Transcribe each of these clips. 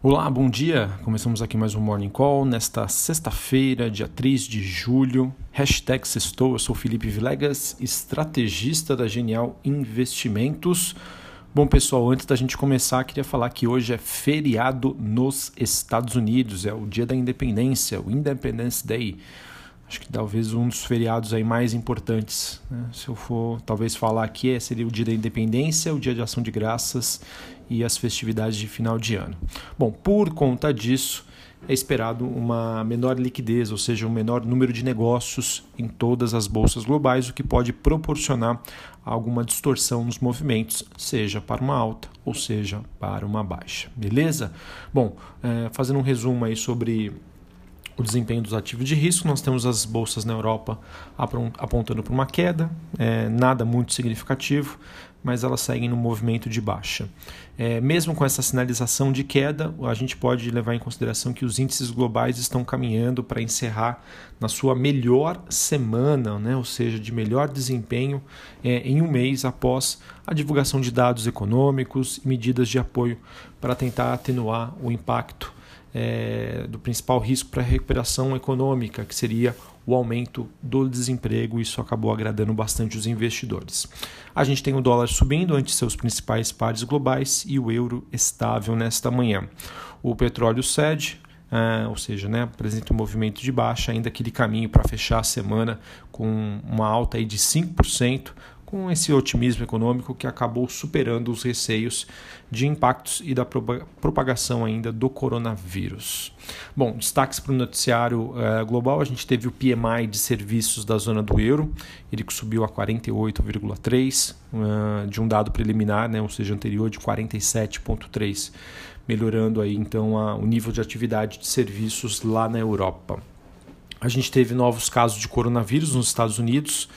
Olá, bom dia. Começamos aqui mais um Morning Call nesta sexta-feira, dia 3 de julho. Hashtag sextou, eu sou Felipe Vilegas, estrategista da Genial Investimentos. Bom, pessoal, antes da gente começar, queria falar que hoje é feriado nos Estados Unidos, é o dia da independência, o Independence Day acho que talvez um dos feriados aí mais importantes. Né? Se eu for talvez falar aqui, é, seria o dia da independência, o dia de ação de graças e as festividades de final de ano. Bom, por conta disso, é esperado uma menor liquidez, ou seja, um menor número de negócios em todas as bolsas globais, o que pode proporcionar alguma distorção nos movimentos, seja para uma alta ou seja para uma baixa. Beleza? Bom, é, fazendo um resumo aí sobre o desempenho dos ativos de risco. Nós temos as bolsas na Europa apontando para uma queda, é, nada muito significativo, mas elas seguem no movimento de baixa. É, mesmo com essa sinalização de queda, a gente pode levar em consideração que os índices globais estão caminhando para encerrar na sua melhor semana, né? ou seja, de melhor desempenho é, em um mês após a divulgação de dados econômicos e medidas de apoio para tentar atenuar o impacto é, do principal risco para a recuperação econômica, que seria o aumento do desemprego. Isso acabou agradando bastante os investidores. A gente tem o dólar subindo ante seus principais pares globais e o euro estável nesta manhã. O petróleo cede, é, ou seja, né, apresenta um movimento de baixa, ainda aquele caminho para fechar a semana com uma alta aí de 5%, com esse otimismo econômico que acabou superando os receios de impactos e da propagação ainda do coronavírus. Bom, destaques para o noticiário uh, global, a gente teve o PMI de serviços da zona do euro, ele subiu a 48,3 uh, de um dado preliminar, né, ou seja, anterior de 47,3, melhorando aí então a, o nível de atividade de serviços lá na Europa. A gente teve novos casos de coronavírus nos Estados Unidos,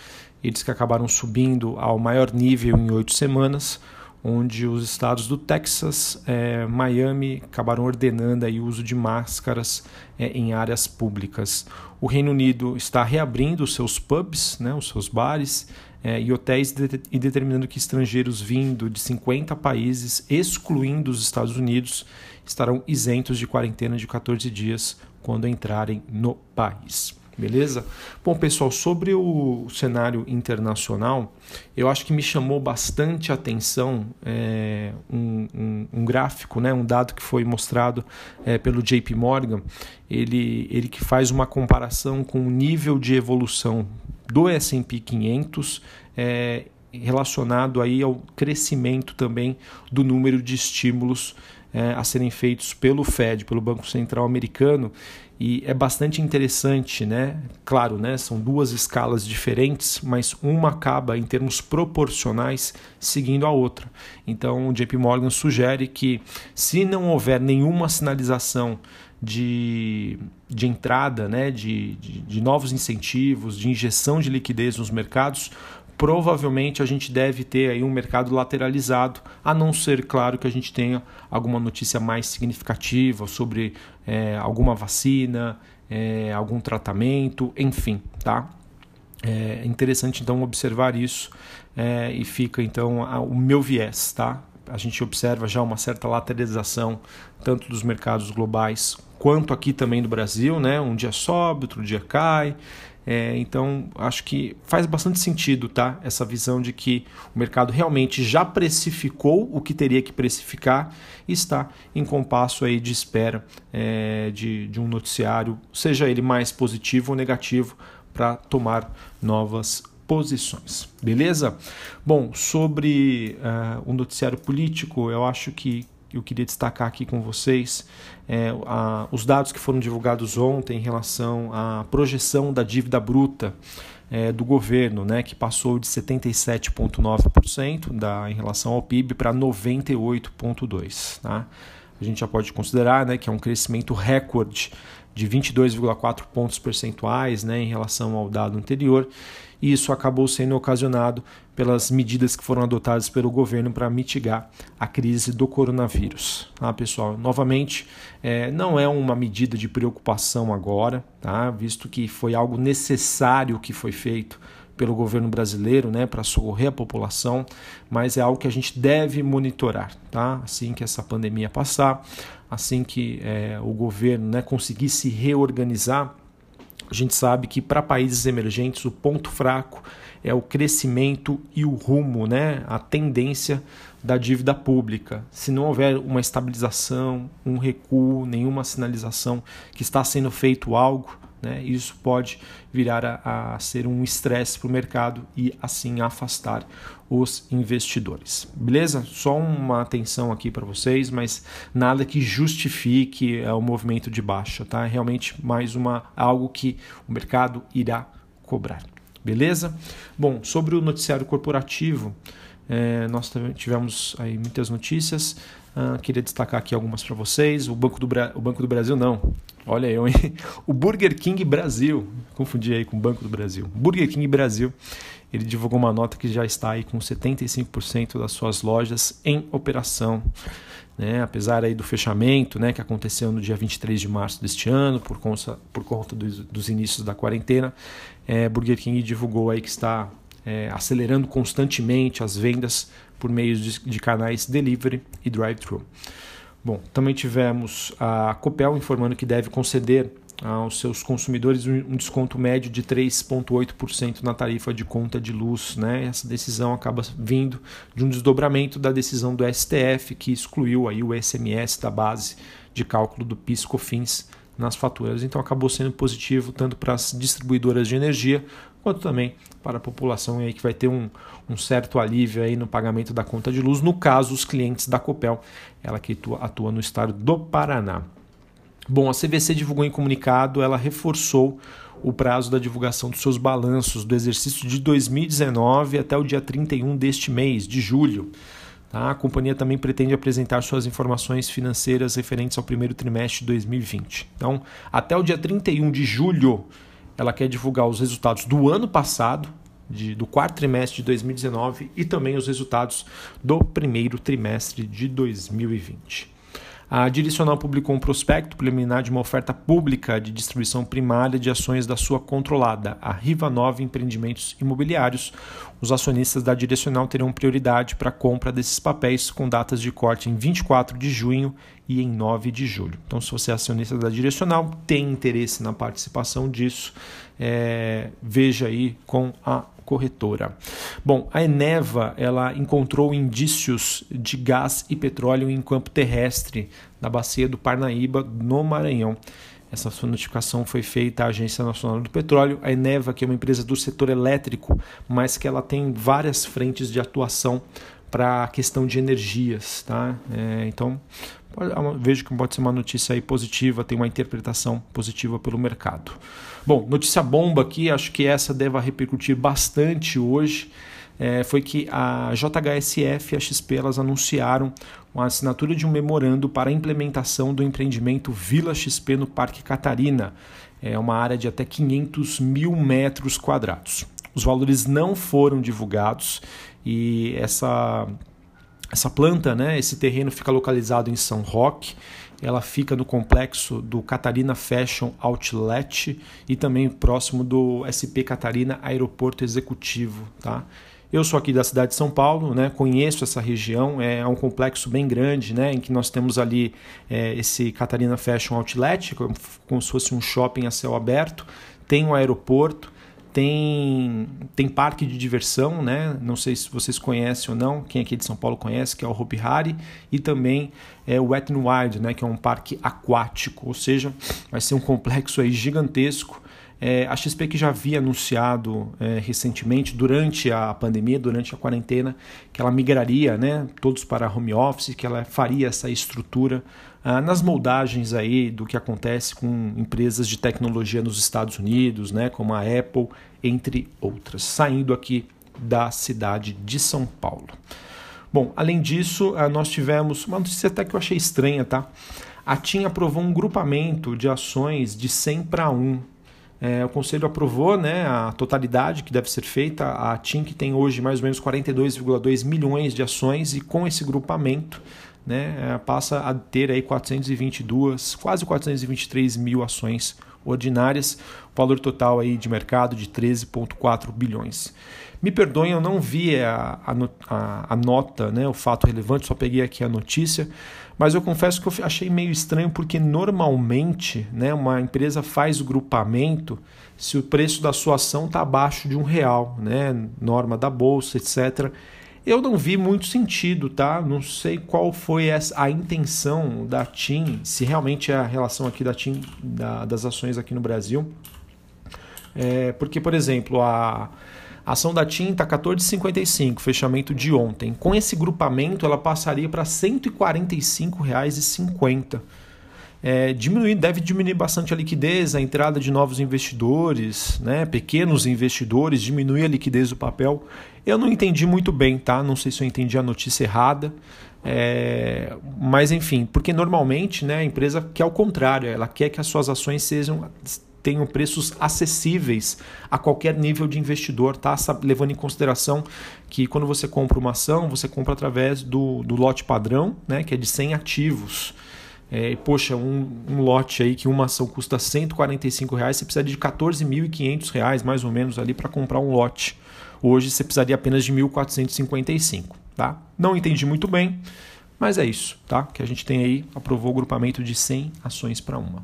eles que acabaram subindo ao maior nível em oito semanas, onde os estados do Texas, é, Miami acabaram ordenando aí o uso de máscaras é, em áreas públicas. O Reino Unido está reabrindo os seus pubs, né, os seus bares é, e hotéis de, e determinando que estrangeiros vindo de 50 países, excluindo os Estados Unidos, estarão isentos de quarentena de 14 dias quando entrarem no país. Beleza? Bom, pessoal, sobre o cenário internacional, eu acho que me chamou bastante atenção é, um, um, um, gráfico, né, um dado que foi mostrado é, pelo JP Morgan, ele, ele que faz uma comparação com o nível de evolução do S&P 500 é, relacionado aí ao crescimento também do número de estímulos é, a serem feitos pelo Fed, pelo Banco Central Americano, e é bastante interessante, né? Claro, né? São duas escalas diferentes, mas uma acaba em termos proporcionais seguindo a outra. Então, o JP Morgan sugere que se não houver nenhuma sinalização de, de entrada, né, de, de, de novos incentivos, de injeção de liquidez nos mercados, provavelmente a gente deve ter aí um mercado lateralizado, a não ser, claro, que a gente tenha alguma notícia mais significativa sobre é, alguma vacina, é, algum tratamento, enfim, tá? É interessante então observar isso é, e fica então a, o meu viés, tá? A gente observa já uma certa lateralização tanto dos mercados globais quanto aqui também do Brasil, né? Um dia sobe, outro dia cai. É, então, acho que faz bastante sentido tá? essa visão de que o mercado realmente já precificou o que teria que precificar e está em compasso aí de espera é, de, de um noticiário, seja ele mais positivo ou negativo, para tomar novas posições. Beleza? Bom, sobre uh, o noticiário político, eu acho que eu queria destacar aqui com vocês é, a, os dados que foram divulgados ontem em relação à projeção da dívida bruta é, do governo, né, que passou de 77,9% em relação ao PIB para 98,2%. Tá? A gente já pode considerar né, que é um crescimento recorde de 22,4 pontos percentuais né, em relação ao dado anterior e isso acabou sendo ocasionado pelas medidas que foram adotadas pelo governo para mitigar a crise do coronavírus. Tá, pessoal? Novamente, é, não é uma medida de preocupação agora, tá? visto que foi algo necessário que foi feito pelo governo brasileiro né, para socorrer a população, mas é algo que a gente deve monitorar. Tá? Assim que essa pandemia passar, assim que é, o governo né, conseguir se reorganizar, a gente sabe que para países emergentes o ponto fraco é o crescimento e o rumo, né, a tendência da dívida pública. Se não houver uma estabilização, um recuo, nenhuma sinalização que está sendo feito algo, né, isso pode virar a, a ser um estresse para o mercado e assim afastar os investidores. Beleza? Só uma atenção aqui para vocês, mas nada que justifique é, o movimento de baixa, tá? É realmente mais uma algo que o mercado irá cobrar. Beleza? Bom, sobre o noticiário corporativo, é, nós tivemos aí muitas notícias. Uh, queria destacar aqui algumas para vocês. O Banco, do Bra... o Banco do Brasil, não. Olha eu, hein? O Burger King Brasil. Confundi aí com o Banco do Brasil. Burger King Brasil. Ele divulgou uma nota que já está aí com 75% das suas lojas em operação. Né? Apesar aí do fechamento né, que aconteceu no dia 23 de março deste ano, por conta, por conta dos, dos inícios da quarentena, é, Burger King divulgou aí que está é, acelerando constantemente as vendas por meio de, de canais delivery e drive-thru. Bom, também tivemos a Copel informando que deve conceder aos seus consumidores um desconto médio de 3,8% na tarifa de conta de luz. Né? Essa decisão acaba vindo de um desdobramento da decisão do STF, que excluiu aí o SMS da base de cálculo do PIS/COFINS nas faturas. Então acabou sendo positivo tanto para as distribuidoras de energia quanto também para a população aí que vai ter um, um certo alívio aí no pagamento da conta de luz, no caso os clientes da Copel, ela que atua, atua no estado do Paraná. Bom, a CVC divulgou em comunicado, ela reforçou o prazo da divulgação dos seus balanços do exercício de 2019 até o dia 31 deste mês, de julho. Tá? A companhia também pretende apresentar suas informações financeiras referentes ao primeiro trimestre de 2020. Então, até o dia 31 de julho ela quer divulgar os resultados do ano passado, de, do quarto trimestre de 2019 e também os resultados do primeiro trimestre de 2020. A Direcional publicou um prospecto preliminar de uma oferta pública de distribuição primária de ações da sua controlada, a Riva Nova Empreendimentos Imobiliários. Os acionistas da Direcional terão prioridade para a compra desses papéis com datas de corte em 24 de junho e em 9 de julho. Então, se você é acionista da Direcional, tem interesse na participação disso, é, veja aí com a corretora. Bom, a Eneva ela encontrou indícios de gás e petróleo em campo terrestre na bacia do Parnaíba, no Maranhão. Essa sua notificação foi feita à Agência Nacional do Petróleo, a Eneva, que é uma empresa do setor elétrico, mas que ela tem várias frentes de atuação para a questão de energias. Tá? É, então, vejo que pode ser uma notícia aí positiva, tem uma interpretação positiva pelo mercado. Bom, notícia bomba aqui, acho que essa deve repercutir bastante hoje. É, foi que a JHSF e a XP elas anunciaram a assinatura de um memorando para a implementação do empreendimento Vila XP no Parque Catarina. É uma área de até 500 mil metros quadrados. Os valores não foram divulgados e essa essa planta, né, esse terreno fica localizado em São Roque, ela fica no complexo do Catarina Fashion Outlet e também próximo do SP Catarina Aeroporto Executivo. Tá? Eu sou aqui da cidade de São Paulo, né? conheço essa região, é um complexo bem grande, né? em que nós temos ali é, esse Catarina Fashion Outlet, como, se fosse um shopping a céu aberto, tem um aeroporto, tem, tem parque de diversão, né? Não sei se vocês conhecem ou não, quem aqui de São Paulo conhece, que é o Hopi Hari, e também é o Wet n Wild, né? Que é um parque aquático, ou seja, vai ser um complexo aí gigantesco. É, a XP que já havia anunciado é, recentemente, durante a pandemia, durante a quarentena, que ela migraria né, todos para home office, que ela faria essa estrutura ah, nas moldagens aí do que acontece com empresas de tecnologia nos Estados Unidos, né, como a Apple, entre outras, saindo aqui da cidade de São Paulo. Bom, além disso, ah, nós tivemos uma notícia até que eu achei estranha, tá? A TIM aprovou um grupamento de ações de 100 para 1. É, o conselho aprovou né, a totalidade que deve ser feita. A TIM, que tem hoje mais ou menos 42,2 milhões de ações, e com esse grupamento né, é, passa a ter aí 422, quase 423 mil ações ordinárias, valor total aí de mercado de 13,4 bilhões. Me perdoem, eu não vi a, a, a, nota, né, o fato relevante, só peguei aqui a notícia, mas eu confesso que eu achei meio estranho porque normalmente né, uma empresa faz grupamento se o preço da sua ação está abaixo de um real, né, norma da bolsa, etc. Eu não vi muito sentido, tá? Não sei qual foi a intenção da TIM, se realmente é a relação aqui da TIM, da, das ações aqui no Brasil. É, porque, por exemplo, a a ação da TIM está 14,55, fechamento de ontem. Com esse grupamento, ela passaria para R$ 145,50. É, diminuir, deve diminuir bastante a liquidez, a entrada de novos investidores, né, pequenos investidores, diminuir a liquidez do papel. Eu não entendi muito bem, tá? Não sei se eu entendi a notícia errada. É, mas enfim, porque normalmente né, a empresa quer o contrário, ela quer que as suas ações sejam tenham preços acessíveis a qualquer nível de investidor, tá? levando em consideração que quando você compra uma ação, você compra através do, do lote padrão, né? que é de 100 ativos. É, poxa, um, um, lote aí que uma ação custa 145 reais, você precisa de 14.500 reais mais ou menos ali para comprar um lote. Hoje você precisaria apenas de 1.455, tá? Não entendi muito bem. Mas é isso, tá? Que a gente tem aí, aprovou o grupamento de 100 ações para uma.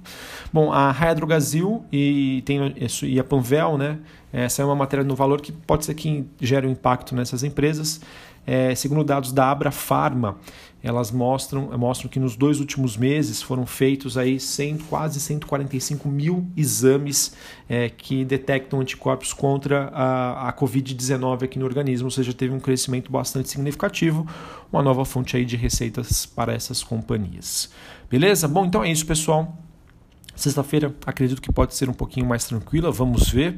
Bom, a Raia Drogazil e, tem, e a Panvel, né? Essa é uma matéria no valor que pode ser que gere um impacto nessas empresas. É, segundo dados da Abra Pharma, elas mostram, mostram que nos dois últimos meses foram feitos aí 100, quase 145 mil exames é, que detectam anticorpos contra a, a Covid-19 aqui no organismo, ou seja, teve um crescimento bastante significativo, uma nova fonte aí de receitas para essas companhias. Beleza? Bom, então é isso, pessoal. Sexta-feira acredito que pode ser um pouquinho mais tranquila, vamos ver.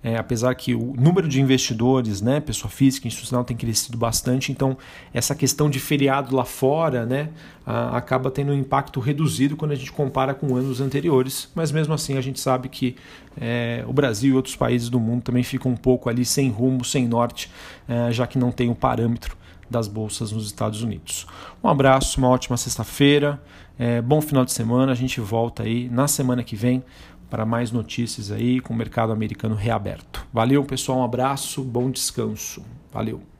É, apesar que o número de investidores, né, pessoa física, institucional, tem crescido bastante, então essa questão de feriado lá fora né, a, acaba tendo um impacto reduzido quando a gente compara com anos anteriores, mas mesmo assim a gente sabe que é, o Brasil e outros países do mundo também ficam um pouco ali sem rumo, sem norte, é, já que não tem o parâmetro das bolsas nos Estados Unidos. Um abraço, uma ótima sexta-feira, é, bom final de semana. A gente volta aí na semana que vem para mais notícias aí com o mercado americano reaberto. Valeu, pessoal, um abraço, bom descanso. Valeu.